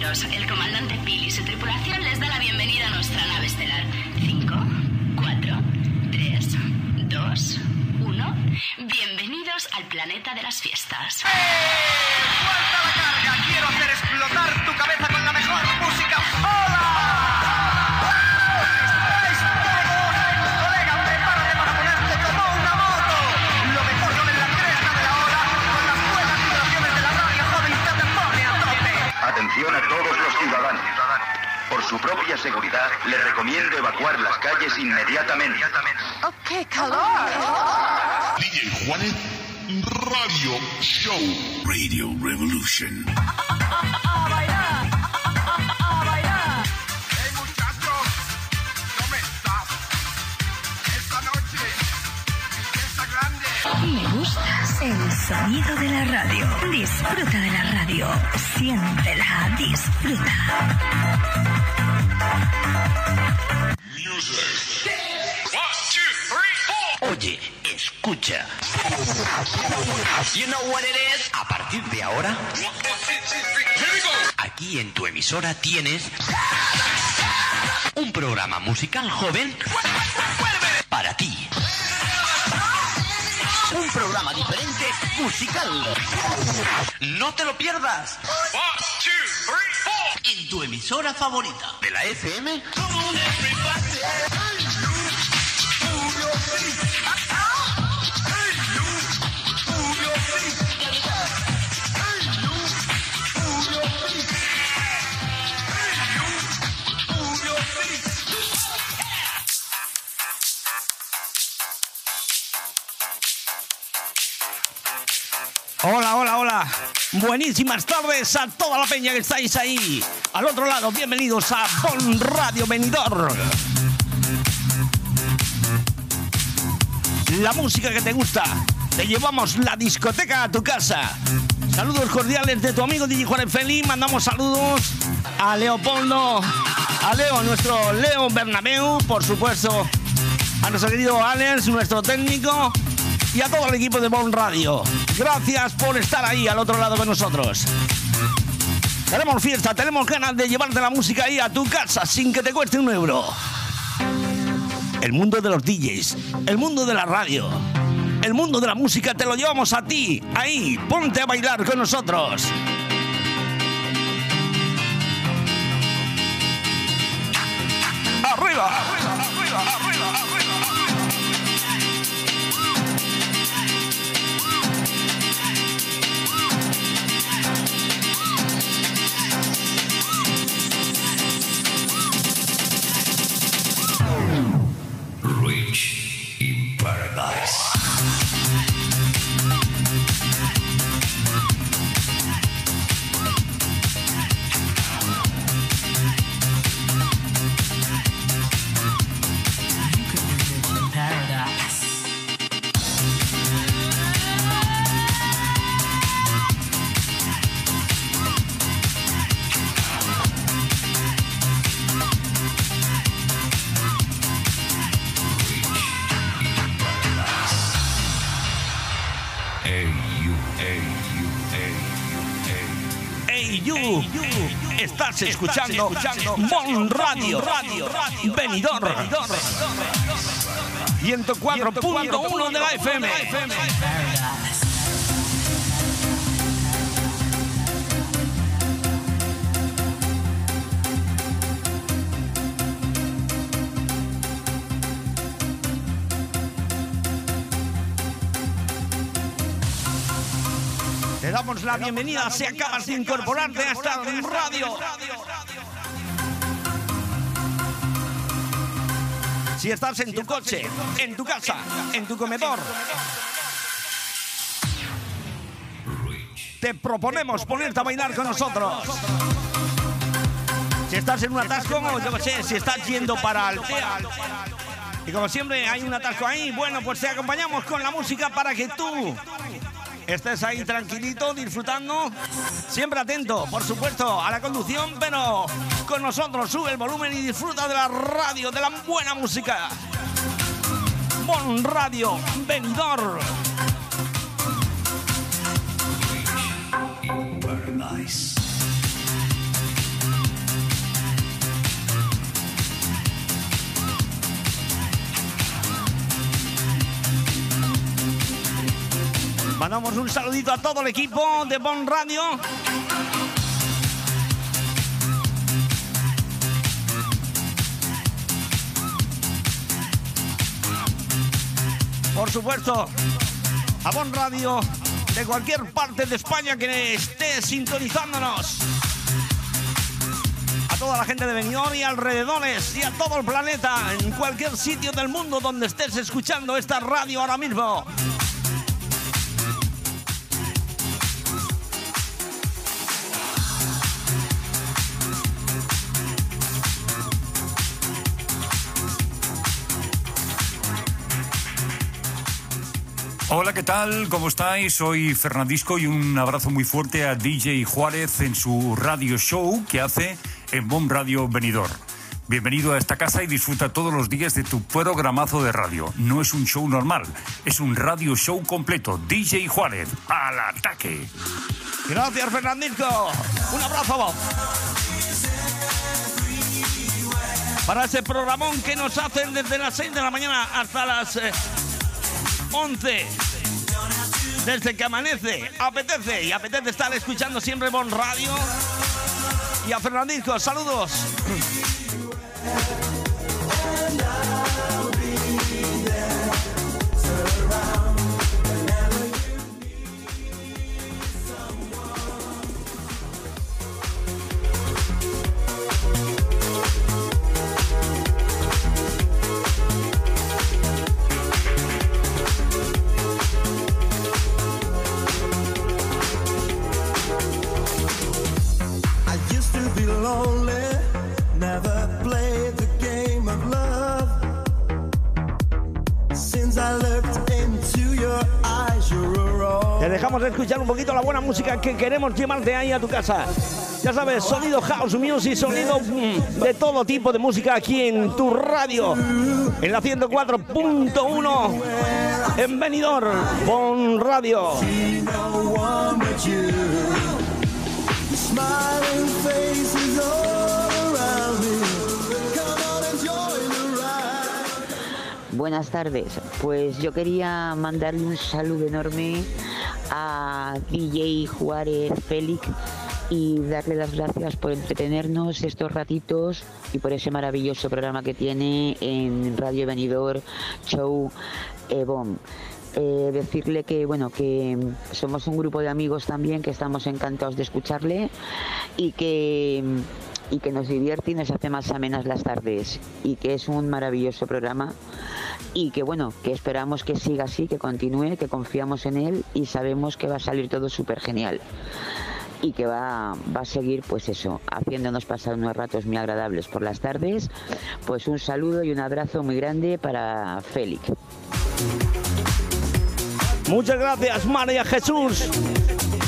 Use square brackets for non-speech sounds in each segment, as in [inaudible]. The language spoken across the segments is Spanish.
pasajeros, el comandante Pil y su tripulación les da la bienvenida a nuestra nave estelar. 5, 4, 3, 2, 1. Bienvenidos al planeta de las fiestas. ¡Suelta la carga! ¡Quiero hacer explotar a todos los ciudadanos. Por su propia seguridad, le recomiendo evacuar las calles inmediatamente. ¡Oh, qué calor! DJ Juanet Radio Show. Radio Revolution. [laughs] el sonido de la radio. Disfruta de la radio. Siéntela, disfruta. Music. Oye, escucha. You know what it is? A partir de ahora, aquí en tu emisora tienes un programa musical joven para ti. Un programa diferente musical. No te lo pierdas. One, two, three, four. En tu emisora favorita de la FM. Hola, hola, hola. Buenísimas tardes a toda la peña que estáis ahí. Al otro lado, bienvenidos a Bon Radio Venidor. La música que te gusta. Te llevamos la discoteca a tu casa. Saludos cordiales de tu amigo DJ Juan Feli. Mandamos saludos a Leopoldo, a Leo, nuestro Leo Bernabeu, por supuesto, a nuestro querido Alex, nuestro técnico, y a todo el equipo de Bon Radio. Gracias por estar ahí al otro lado de nosotros. Tenemos fiesta, tenemos ganas de llevarte la música ahí a tu casa sin que te cueste un euro. El mundo de los DJs, el mundo de la radio, el mundo de la música te lo llevamos a ti. Ahí, ponte a bailar con nosotros. Arriba, estás escuchando Mon Radio, Venidor, 104.1 de la FM. Te damos la bienvenida si acabas de incorporarte a esta radio. Si estás en tu coche, en tu casa, en tu comedor, te proponemos ponerte a bailar con nosotros. Si estás en un atasco, o yo sé, si estás yendo para Altea. Y como siempre hay un atasco ahí, bueno, pues te acompañamos con la música para que tú estés ahí tranquilito, disfrutando, siempre atento, por supuesto, a la conducción, pero con nosotros sube el volumen y disfruta de la radio, de la buena música. Bon Radio, venidor. Paradise. Mandamos un saludito a todo el equipo de Bon Radio. Por supuesto, a Bon Radio de cualquier parte de España que esté sintonizándonos. A toda la gente de Benidorm y alrededores y a todo el planeta, en cualquier sitio del mundo donde estés escuchando esta radio ahora mismo. Hola, ¿qué tal? ¿Cómo estáis? Soy Fernandisco y un abrazo muy fuerte a DJ Juárez en su radio show que hace en Bom Radio Venidor. Bienvenido a esta casa y disfruta todos los días de tu programazo de radio. No es un show normal, es un radio show completo. DJ Juárez, al ataque. Gracias, Fernandisco. Un abrazo. Para ese programón que nos hacen desde las 6 de la mañana hasta las eh, 11. Desde que amanece, apetece y apetece estar escuchando siempre Bon Radio. Y a Fernandisco, saludos. Un poquito la buena música que queremos llevarte ahí a tu casa. Ya sabes, sonido house music, sonido mm, de todo tipo de música aquí en tu radio. En la 104.1 en Benidorm, Bon Radio. Buenas tardes. Pues yo quería mandarle un saludo enorme a DJ Juárez Félix y darle las gracias por entretenernos estos ratitos y por ese maravilloso programa que tiene en Radio Venidor Show Ebon. Eh, decirle que bueno que somos un grupo de amigos también que estamos encantados de escucharle y que y que nos divierte y nos hace más amenas las tardes y que es un maravilloso programa y que bueno, que esperamos que siga así, que continúe, que confiamos en él y sabemos que va a salir todo súper genial y que va, va a seguir pues eso, haciéndonos pasar unos ratos muy agradables por las tardes. Pues un saludo y un abrazo muy grande para Félix. Muchas gracias, María Jesús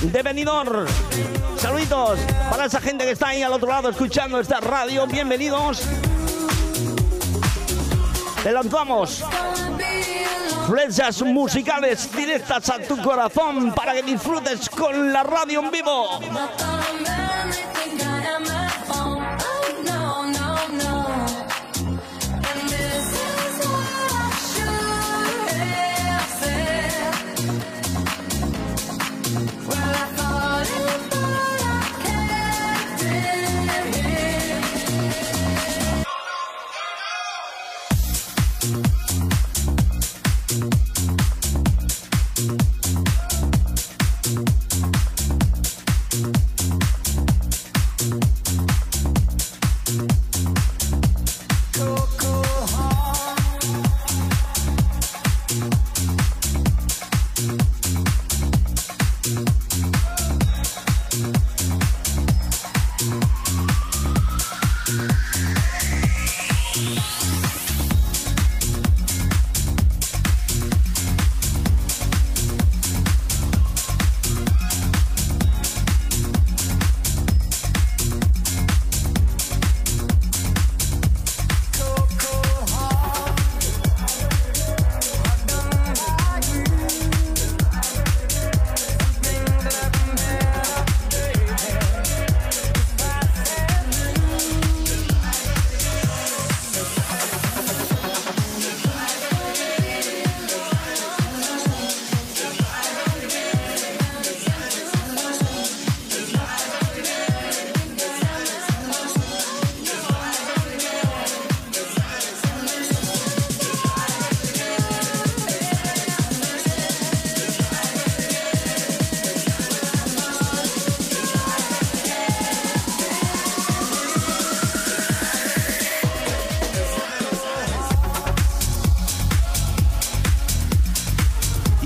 de Benidorm. Saluditos para esa gente que está ahí al otro lado escuchando esta radio. Bienvenidos. Te lanzamos flechas musicales directas a tu corazón para que disfrutes con la radio en vivo.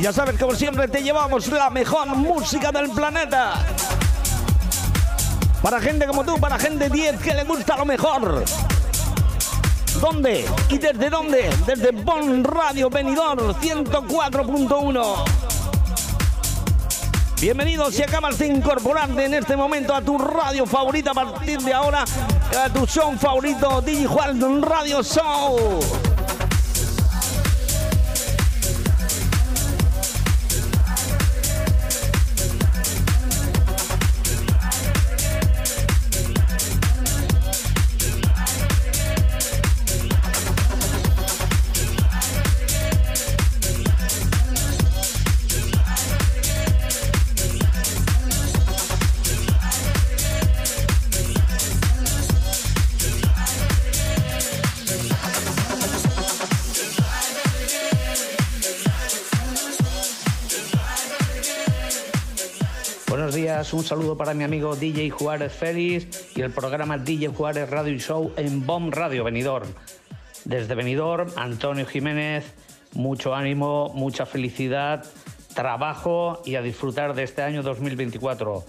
Ya sabes, como siempre, te llevamos la mejor música del planeta. Para gente como tú, para gente 10 que le gusta lo mejor. ¿Dónde? ¿Y desde dónde? Desde Bon Radio Benidorm 104.1. Bienvenidos si acabas de incorporarte en este momento a tu radio favorita a partir de ahora, a tu show favorito, DJ Juan Radio Show. Un saludo para mi amigo DJ Juárez Félix y el programa DJ Juárez Radio y Show en BOM Radio Benidorm. Desde Benidorm, Antonio Jiménez, mucho ánimo, mucha felicidad, trabajo y a disfrutar de este año 2024.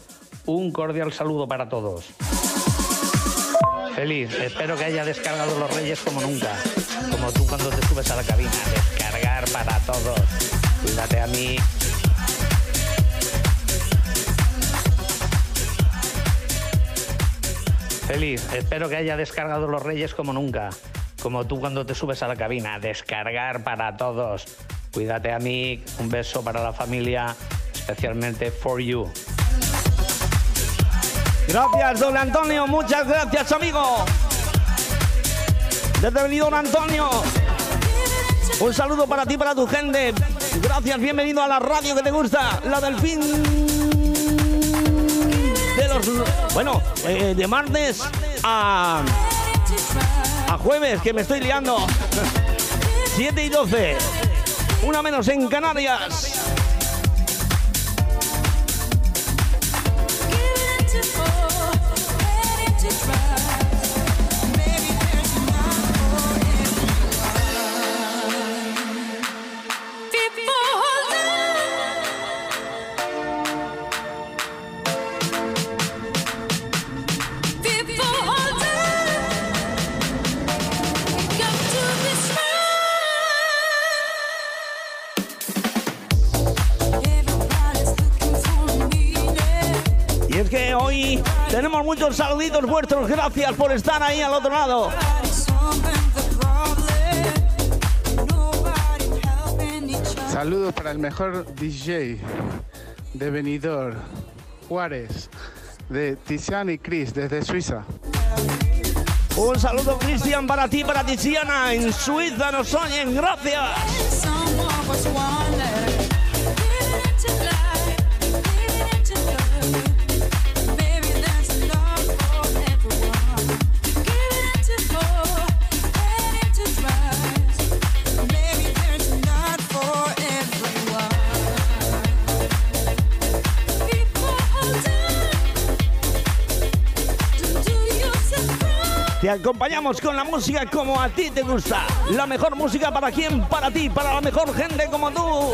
Un cordial saludo para todos. Feliz, espero que haya descargado los Reyes como nunca, como tú cuando te subes a la cabina. Descargar para todos. Cuídate a mí. Feliz, espero que haya descargado los Reyes como nunca, como tú cuando te subes a la cabina. Descargar para todos. Cuídate a mí, un beso para la familia, especialmente for you. Gracias, don Antonio. Muchas gracias, amigo. Desde Benidorm, Antonio. Un saludo para ti, para tu gente. Gracias, bienvenido a la radio que te gusta, la del fin Bueno, eh, de martes a. a jueves, que me estoy liando. [laughs] 7 y 12. Una menos en Canarias. Muchos saluditos vuestros. Gracias por estar ahí al otro lado. Saludos para el mejor DJ de Benidorm, Juárez, de Tiziana y Chris, desde Suiza. Un saludo, Cristian, para ti, para Tiziana. En Suiza nos oyen. Gracias. Acompañamos con la música como a ti te gusta. La mejor música para quién, para ti, para la mejor gente como tú.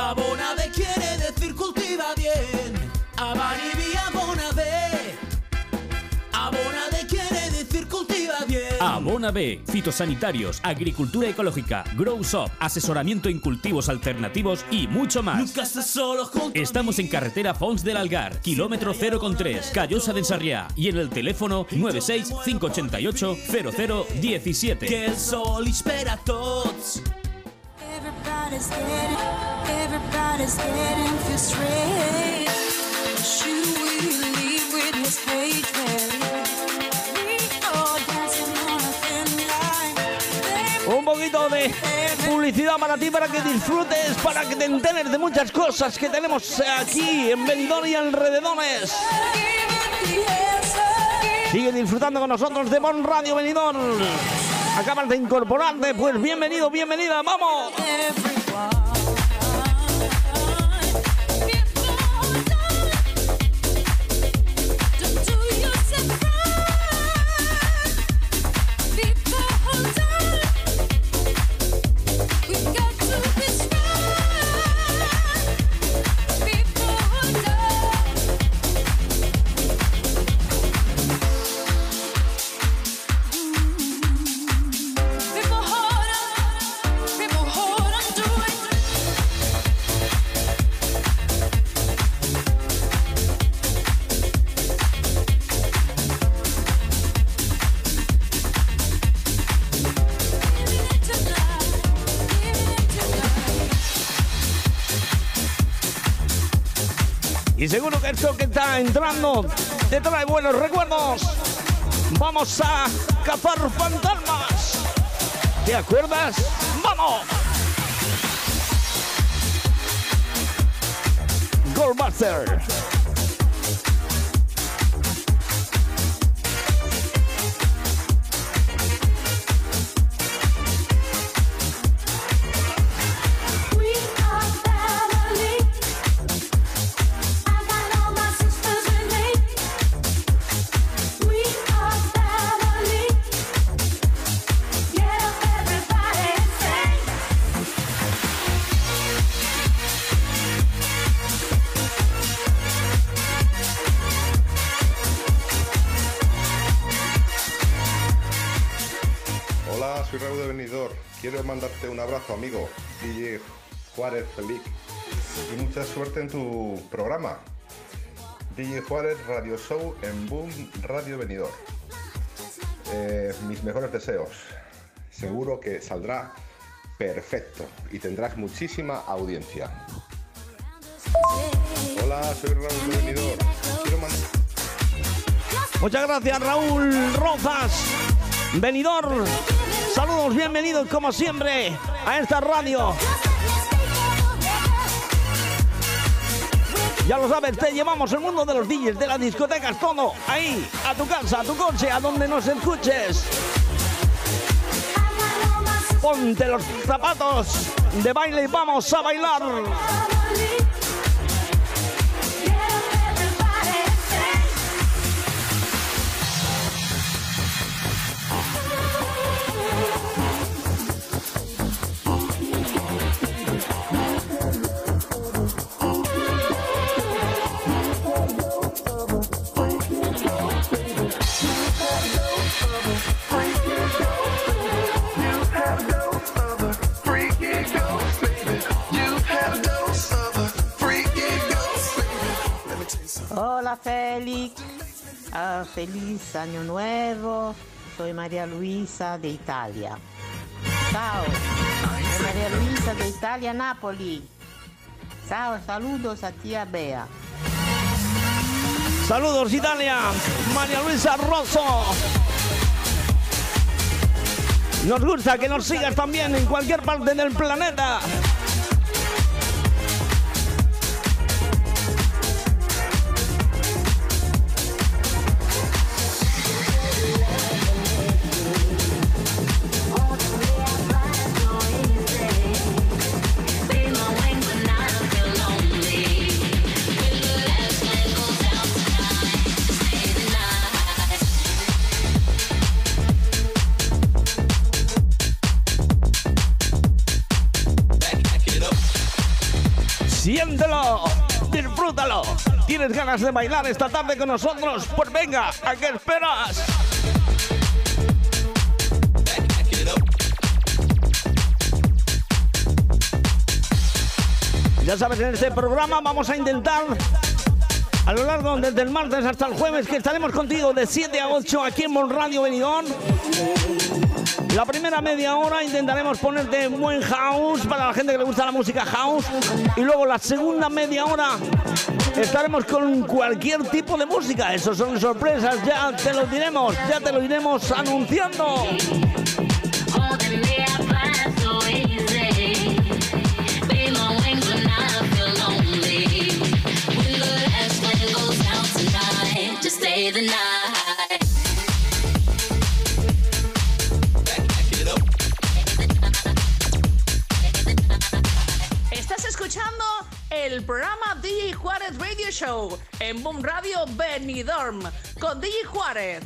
Abonade quiere decir cultiva bien. Abani via Bonave. Abonade quiere decir cultiva bien. Abona B, fitosanitarios, agricultura ecológica, Grow Shop, asesoramiento en cultivos alternativos y mucho más. Nunca solo Estamos en carretera Fons del Algar, kilómetro 0,3, Callosa de Ensarriá y en el teléfono 96 588 0017. Que el sol espera a tots. Everybody's getting, everybody's getting frustrated. Should we leave with his hatred? We all dancing on a thin line. Un poquito de publicidad para ti, para que disfrutes, para que te enteres de muchas cosas que tenemos aquí en Benidorm y alrededores. Sigue disfrutando con nosotros de Bon Radio Benidorm. Acabas de incorporarte, pues bienvenido, bienvenida, vamos. Seguro que esto que está entrando te trae buenos recuerdos. Vamos a cazar fantasmas. ¿Te acuerdas? ¡Vamos! Goldbuster. Juárez Felic. Y mucha suerte en tu programa. DJ Juárez Radio Show en Boom Radio Benidorm. Eh, mis mejores deseos. Seguro que saldrá perfecto y tendrás muchísima audiencia. Hola, soy Raúl mandar Muchas gracias, Raúl Rozas. Venidor. Saludos, bienvenidos como siempre a esta radio. Ya lo sabes, te llevamos el mundo de los DJs, de las discotecas, todo ahí, a tu casa, a tu coche, a donde nos escuches. Ponte los zapatos de baile y vamos a bailar. Félix, Ah, feliz año nuevo. Soy María Luisa de Italia. Ciao, soy María Luisa de Italia, Napoli. Ciao, saludos a tía Bea. Saludos Italia, María Luisa Rosso. Nos gusta que nos sigas también en cualquier parte del planeta. ¿Tienes ganas de bailar esta tarde con nosotros? Pues venga, ¿a qué esperas? Ya sabes, en este programa vamos a intentar a lo largo desde el martes hasta el jueves que estaremos contigo de 7 a 8 aquí en Monradio Benidorm. La primera media hora intentaremos ponerte buen house para la gente que le gusta la música house y luego la segunda media hora estaremos con cualquier tipo de música. Eso son sorpresas, ya te lo diremos, ya te lo iremos anunciando. El programa DJ Juárez Radio Show en Boom Radio Benidorm con DJ Juárez.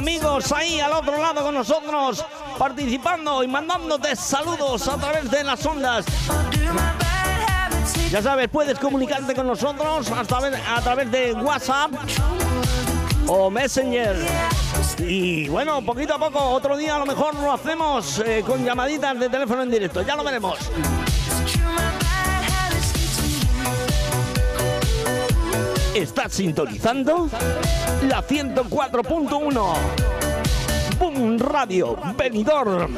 Amigos ahí al otro lado con nosotros, participando y mandándote saludos a través de las ondas. Ya sabes, puedes comunicarte con nosotros a través de WhatsApp o Messenger. Y bueno, poquito a poco, otro día a lo mejor lo hacemos eh, con llamaditas de teléfono en directo. Ya lo veremos. Estás sintonizando la 104.1 Boom Radio Benidorm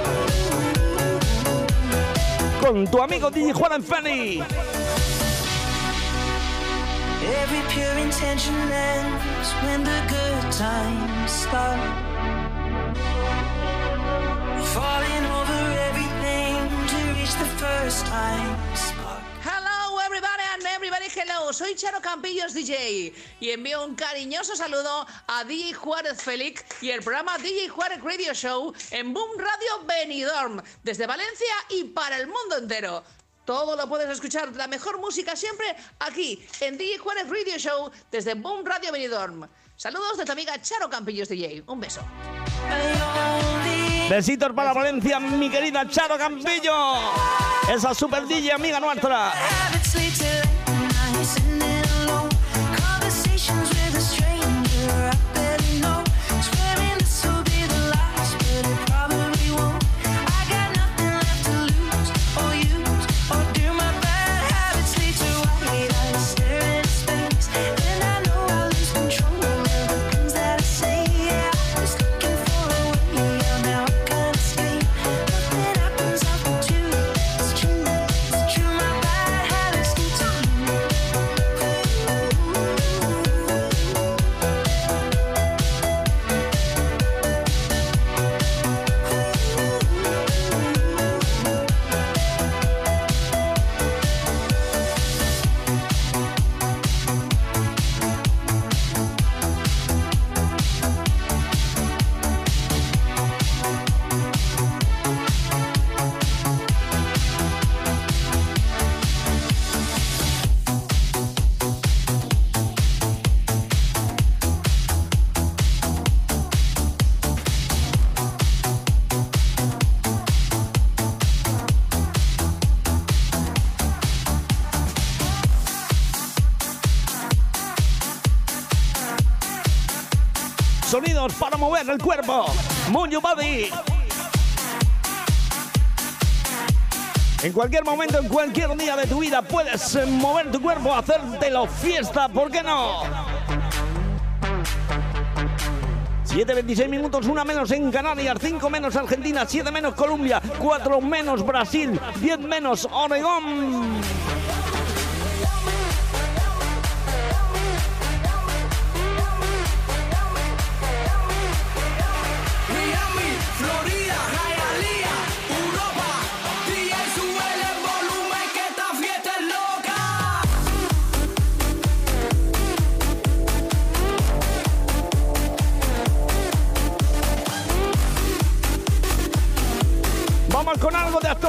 con tu amigo DJ Juan Feli. Every pure intention ends when the good times start. Falling over everything to reach the first time hello. Soy Charo Campillos DJ y envío un cariñoso saludo a DJ Juárez Félix y el programa DJ Juárez Radio Show en Boom Radio Benidorm desde Valencia y para el mundo entero. Todo lo puedes escuchar, la mejor música siempre aquí en DJ Juárez Radio Show desde Boom Radio Benidorm. Saludos de tu amiga Charo Campillos DJ. Un beso. Besitos para Valencia, mi querida Charo Campillo. Esa super DJ amiga nuestra. El cuerpo. Your body. En cualquier momento, en cualquier día de tu vida, puedes mover tu cuerpo, hacértelo fiesta, ¿por qué no? 7.26 minutos, una menos en Canarias, 5 menos Argentina, 7 menos Colombia, 4 menos Brasil, 10 menos Oregón.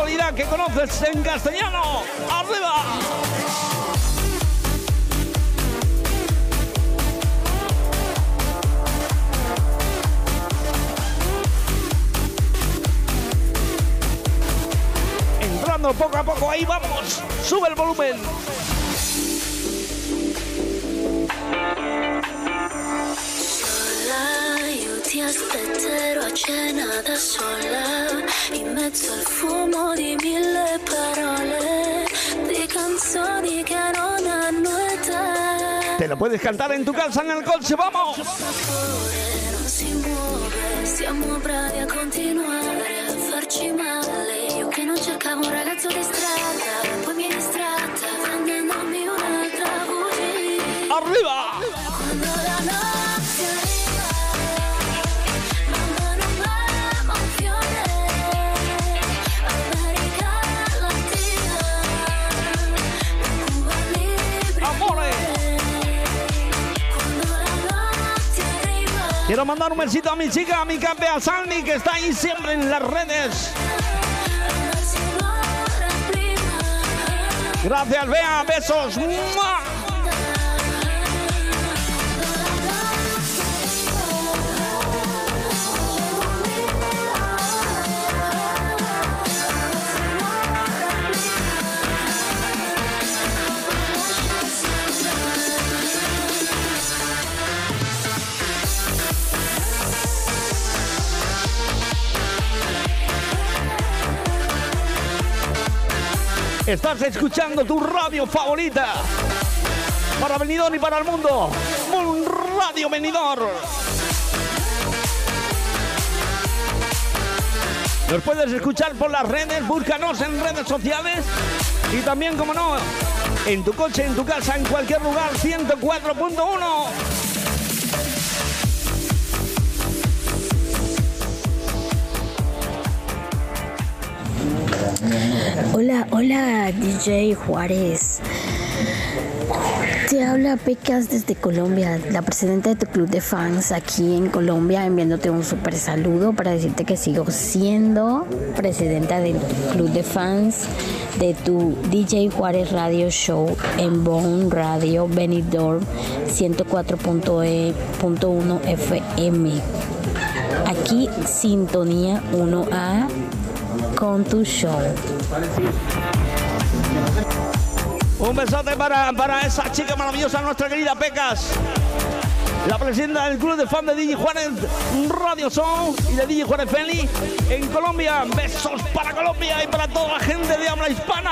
Actualidad que conoces en castellano. ¡Arriba! Entrando poco a poco, ahí vamos. Sube el volumen. Ti aspetterò a cena da sola, in mezzo al fumo di mille parole, di canzoni che non hanno età. Te lo puedes cantar en tu casa en el coche, vamos. Cuore non si muove, siamo bravi a continuare a farci male. Io che non cercavo un ragazzo di strada, poi mi è distratta, prendendomi un'altra voce. ¡Arriba! Quiero mandar un besito a mi chica, a mi campea Sandy, que está ahí siempre en las redes. Gracias, Bea, besos. ¡Mua! Estás escuchando tu radio favorita. Para Benidorm y para el mundo. Un Radio Benidorm. Nos puedes escuchar por las redes, búscanos en redes sociales y también, como no, en tu coche, en tu casa, en cualquier lugar, 104.1. Hola, DJ Juárez. Te habla Pecas desde Colombia, la presidenta de tu club de fans aquí en Colombia, enviándote un súper saludo para decirte que sigo siendo presidenta del club de fans de tu DJ Juárez Radio Show en Bon Radio Benidorm 104.1 FM. Aquí Sintonía 1A con tu show. Un besote para, para esa chica maravillosa, nuestra querida Pecas. La presidenta del club de fan de DJ Juárez Radio Show y de DJ Feli en Colombia. Besos para Colombia y para toda la gente de habla hispana.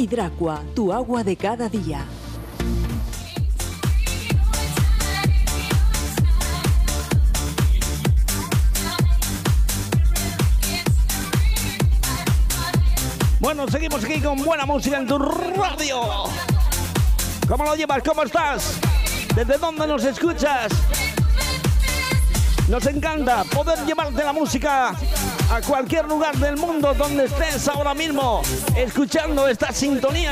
Hidracua, tu agua de cada día. Bueno, seguimos aquí con buena música en tu radio. ¿Cómo lo llevas? ¿Cómo estás? ¿Desde dónde nos escuchas? Nos encanta poder llevarte la música a cualquier lugar del mundo donde estés ahora mismo escuchando esta sintonía.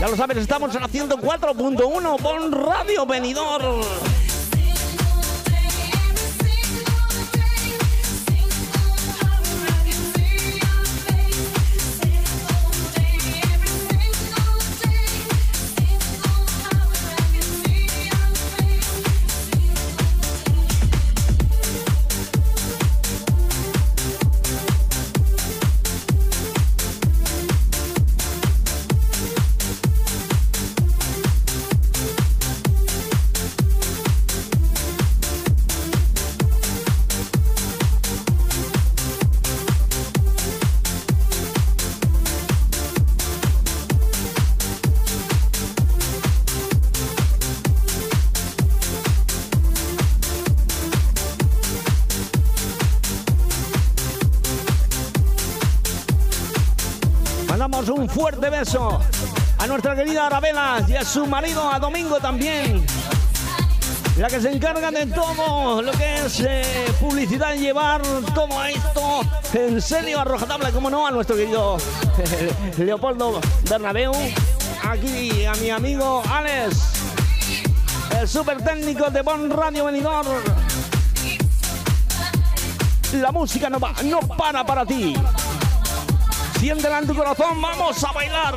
Ya lo sabes, estamos en la 104.1 Bon Radio Venidor. Beso a nuestra querida Arabela y a su marido, a Domingo también. La que se encarga de todo lo que es eh, publicidad llevar todo esto en serio a Rojatabla, como no, a nuestro querido [laughs] Leopoldo Bernabeu. Aquí a mi amigo Alex, el super técnico de Bon Radio Venidor. La música no va, no para para ti. Siéntela en tu corazón, vamos a bailar.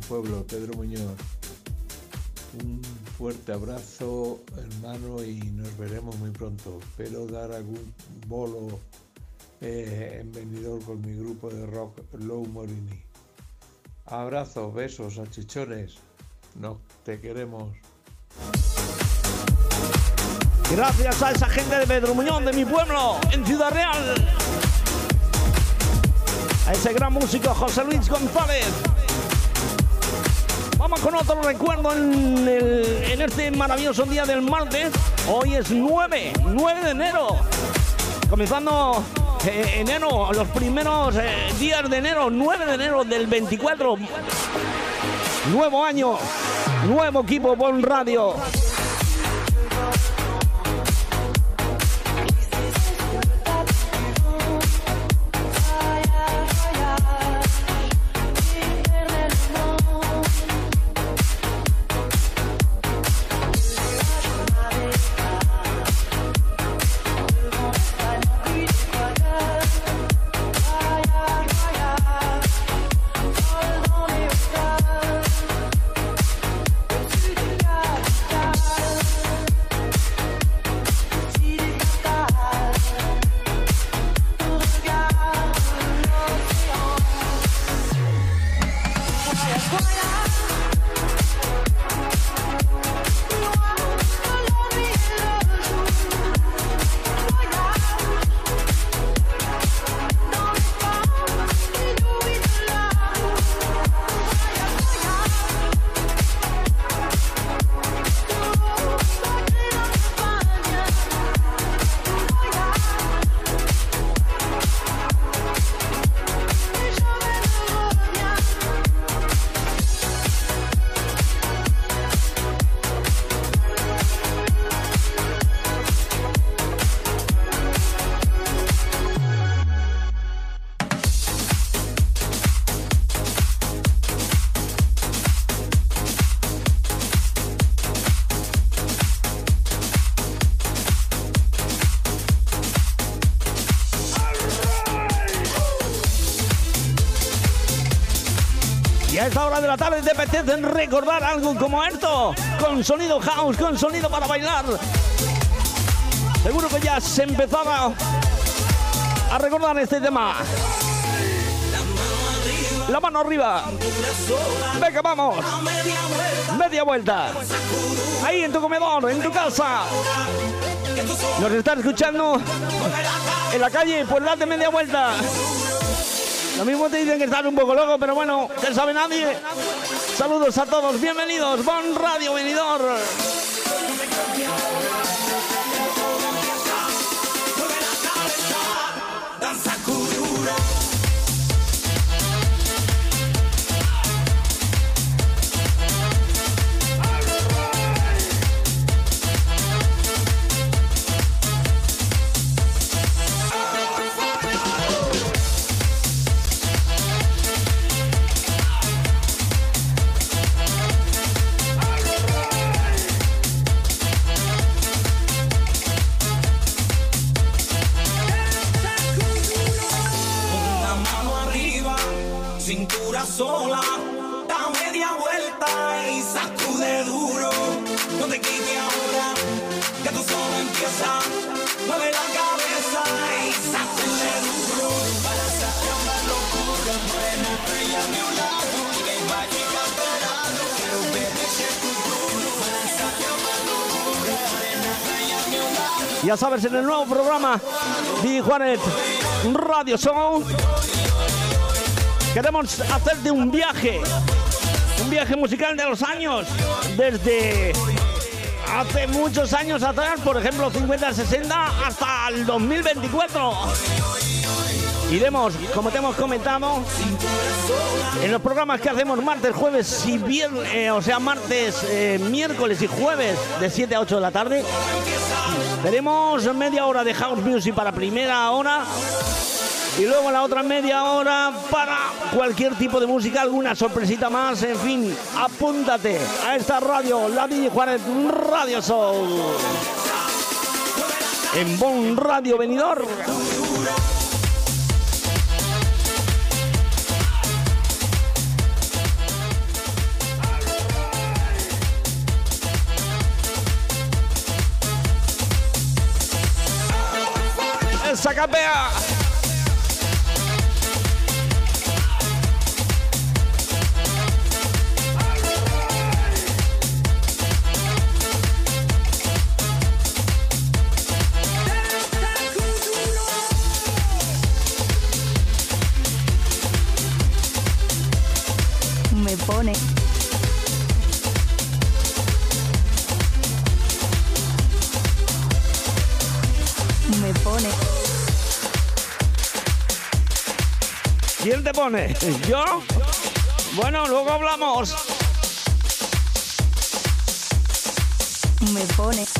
Pueblo, Pedro Muñoz. Un fuerte abrazo, hermano, y nos veremos muy pronto. Espero dar algún bolo eh, en venidor con mi grupo de rock Low Morini. Abrazos, besos, achichones. No te queremos. Gracias a esa gente de Pedro Muñoz, de mi pueblo, en Ciudad Real. A ese gran músico José Luis González. Vamos con otro recuerdo en, este maravilloso día del martes. Hoy es 9, 9 de enero. Comenzando eh, enero, los primeros eh, días de enero, 9 de enero del 24. Nuevo año, nuevo equipo Bon Radio. A esta hora de la tarde te apetece recordar algo como esto, con sonido house, con sonido para bailar. Seguro que ya se empezaba a recordar este tema. La mano arriba. Venga, vamos. Media vuelta. Ahí en tu comedor, en tu casa. Nos están escuchando en la calle, pues date media vuelta. Lo mismo te dicen que estás un poco loco, pero bueno, que sabe nadie. Saludos a todos, bienvenidos, Bon Radio Venidor. Ya sabes, en el nuevo programa Di Juanet Radio Show queremos hacerte un viaje, un viaje musical de los años, desde hace muchos años atrás, por ejemplo 50, 60, hasta el 2024. Iremos, como te hemos comentado, en los programas que hacemos martes, jueves y viernes, eh, o sea, martes, eh, miércoles y jueves de 7 a 8 de la tarde. Tenemos media hora de house music para primera hora y luego la otra media hora para cualquier tipo de música, alguna sorpresita más, en fin, apúntate a esta radio, la DJ Juárez Radio Show. En Bon Radio Venidor. Esa [laughs] ¿Yo? Bueno, luego hablamos. Me pone.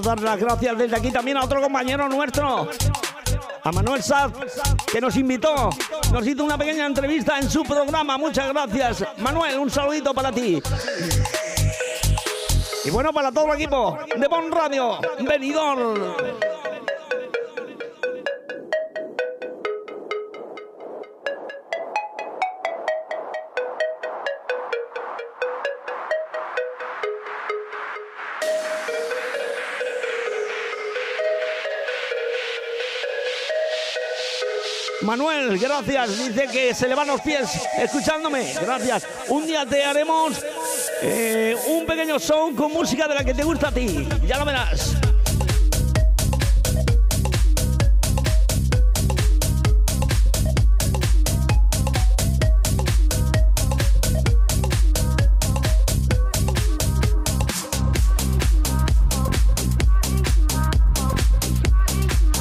Dar las gracias desde aquí también a otro compañero nuestro, a Manuel Saz, que nos invitó, nos hizo una pequeña entrevista en su programa. Muchas gracias. Manuel, un saludito para ti. Y bueno, para todo el equipo de Bon Radio, venidor. Manuel, gracias. Dice que se le van los pies escuchándome. Gracias. Un día te haremos eh, un pequeño show con música de la que te gusta a ti. Ya lo verás.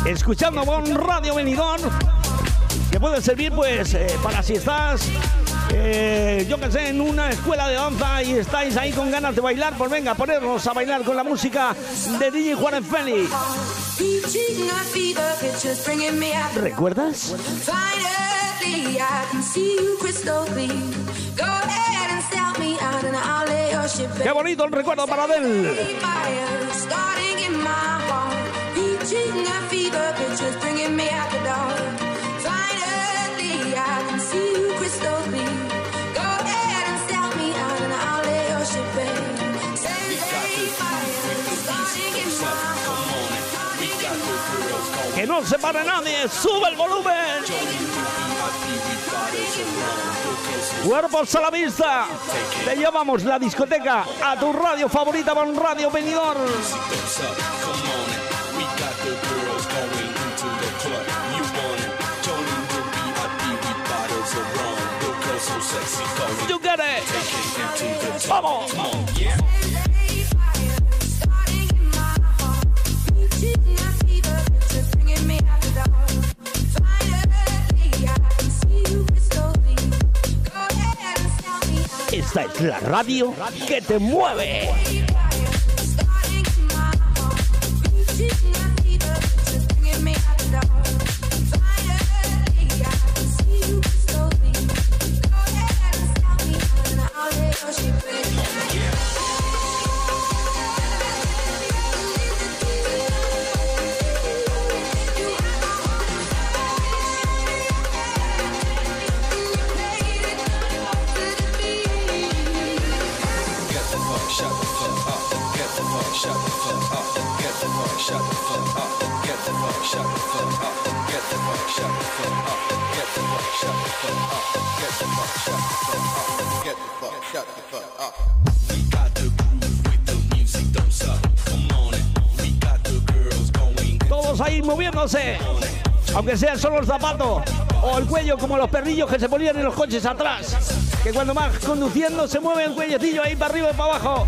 Escuchando Bon Radio Benidorm que puede servir pues eh, para si estás eh, yo que sé en una escuela de danza y estáis ahí con ganas de bailar pues venga ponernos a bailar con la música de DJ Juan Félix ¿recuerdas? Qué bonito el recuerdo para Adel no se pare nadie sube el volumen cuerpos a la vista te llevamos la discoteca a tu radio favorita Bon Radio Benidorm You get it. Vamos. Es la radio que te mueve. Aunque sea solo el zapato o el cuello como los perrillos que se ponían en los coches atrás. Que cuando vas conduciendo se mueve el cuellecillo ahí para arriba y para abajo.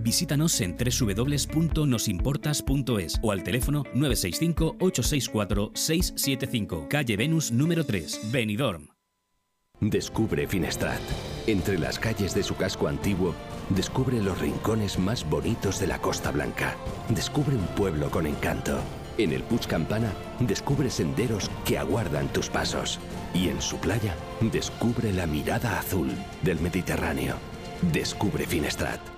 Visítanos en www.nosimportas.es o al teléfono 965-864-675, calle Venus número 3, Benidorm. Descubre Finestrat. Entre las calles de su casco antiguo, descubre los rincones más bonitos de la Costa Blanca. Descubre un pueblo con encanto. En el Puig Campana, descubre senderos que aguardan tus pasos. Y en su playa, descubre la mirada azul del Mediterráneo. Descubre Finestrat.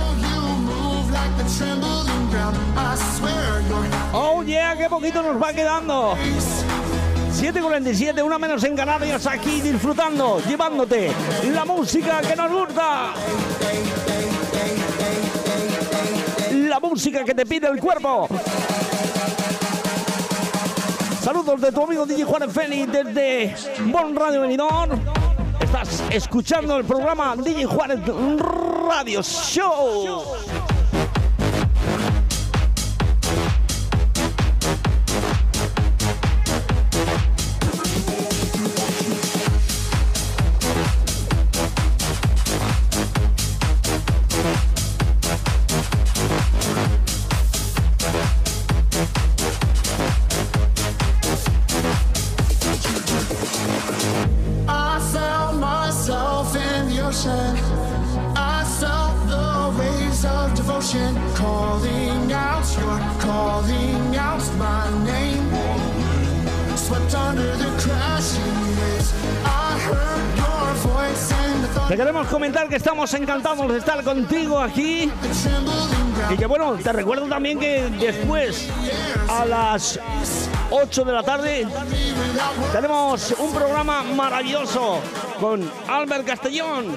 Oh yeah, qué poquito nos va quedando. 7.47, una menos en Canarias, aquí disfrutando, llevándote la música que nos gusta. La música que te pide el cuerpo. Saludos de tu amigo DJ Juan Félix desde Bon Radio Benidorm. Estás escuchando el programa DJ Juárez Radio Show. Te queremos comentar que estamos encantados de estar contigo aquí. Y que bueno, te recuerdo también que después, a las 8 de la tarde, tenemos un programa maravilloso con Albert Castellón.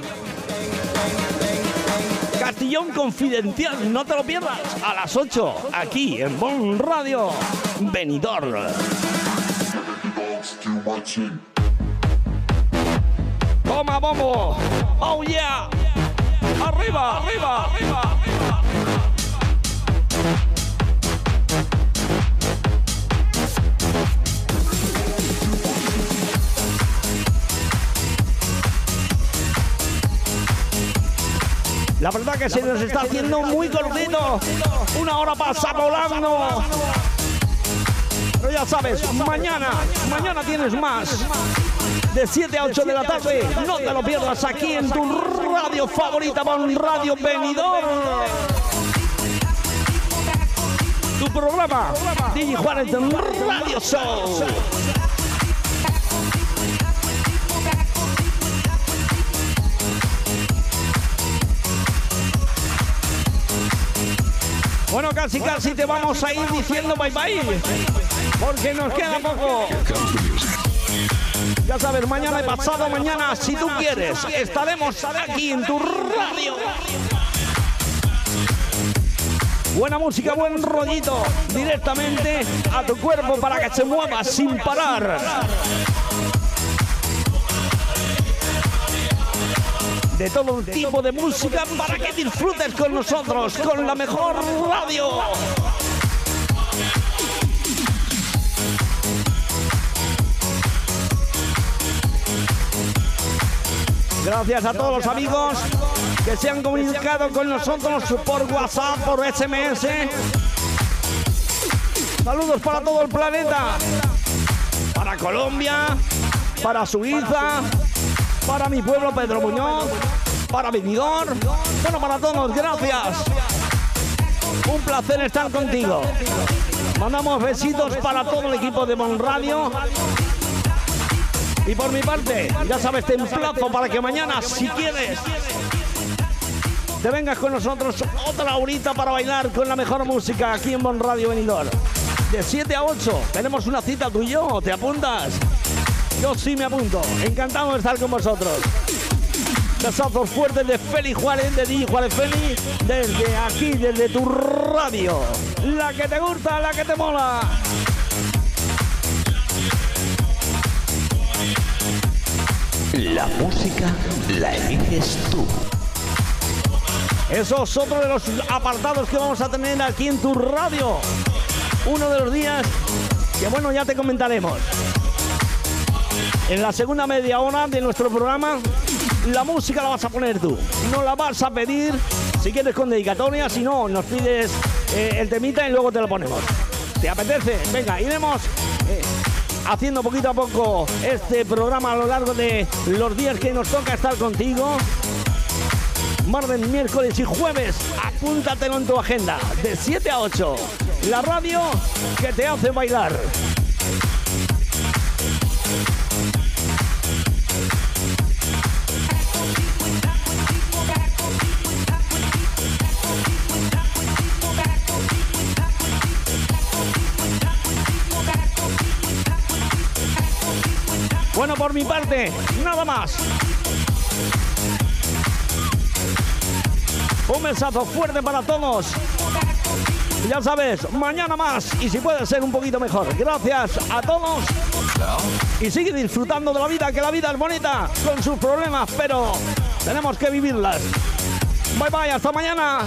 Castellón Confidencial, no te lo pierdas, a las 8, aquí en Bon Radio, Benidorm. Toma, bombo. Oh yeah. Arriba, arriba, arriba. La verdad que se nos está haciendo muy cortito. Una hora pasa volando. Ya sabes, mañana, mañana tienes más. De 7 a 8 de la tarde, no te lo pierdas aquí en tu radio favorita, Bon Radio Benidorm. Tu programa, DJ Juárez Radio Show. Bueno, casi casi te vamos a ir diciendo bye bye. Porque nos queda poco. Ya sabes, mañana y pasado mañana, si tú quieres, estaremos aquí en tu radio. Buena música, buen rollito, directamente a tu cuerpo para que se mueva sin parar. De todo tipo de música para que disfrutes con nosotros, con la mejor radio. Gracias a todos los amigos que se han comunicado con nosotros por WhatsApp, por SMS. Saludos para todo el planeta. Para Colombia, para Suiza, para mi pueblo Pedro Muñoz, para Benidorm. Bueno, para todos, gracias. Un placer estar contigo. Mandamos besitos para todo el equipo de Mon Radio. Y por mi parte, ya sabes, te emplazo para que mañana, si quieres, te vengas con nosotros otra horita para bailar con la mejor música aquí en Bon Radio. De 7 a 8, tenemos una cita tú y yo, ¿te apuntas? Yo sí me apunto, encantado de estar con vosotros. Besazos fuertes de Feli Juárez, de DJ Juárez Feli, desde aquí, desde tu radio. La que te gusta, la que te mola. La música la eliges tú. Eso es otro de los apartados que vamos a tener aquí en tu radio. Uno de los días que, bueno, ya te comentaremos. En la segunda media hora de nuestro programa, la música la vas a poner tú. No la vas a pedir si quieres con dedicatoria, si no, nos pides eh, el temita y luego te lo ponemos. ¿Te apetece? Venga, iremos haciendo poquito a poco este programa a lo largo de los días que nos toca estar contigo. Martes, miércoles y jueves, apúntatelo en tu agenda, de 7 a 8. La radio que te hace bailar. Bueno, por mi parte, nada más. Un besazo fuerte para todos. Ya sabes, mañana más y si puede ser un poquito mejor. Gracias a todos. Y sigue disfrutando de la vida, que la vida es bonita, con sus problemas, pero tenemos que vivirlas. Bye bye, hasta mañana.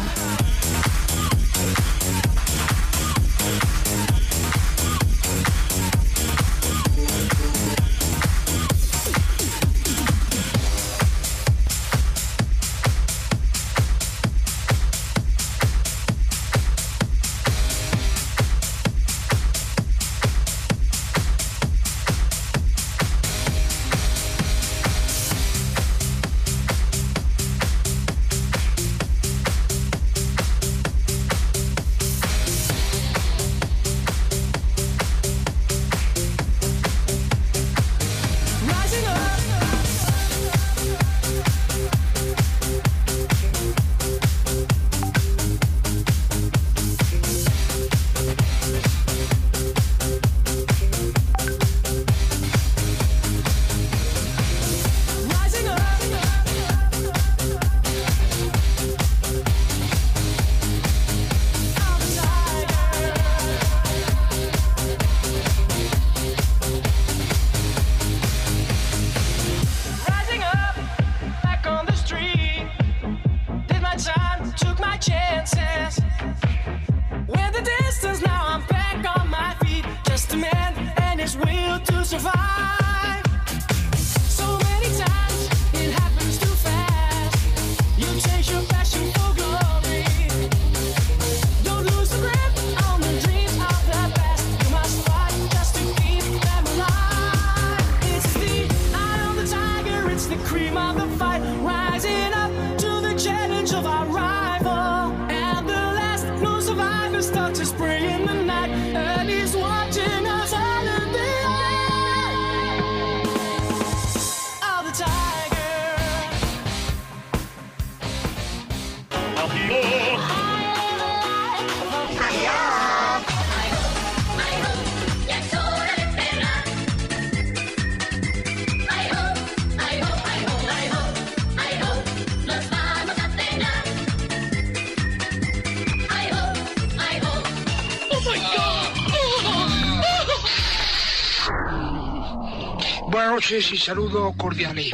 noches y saludo cordiales.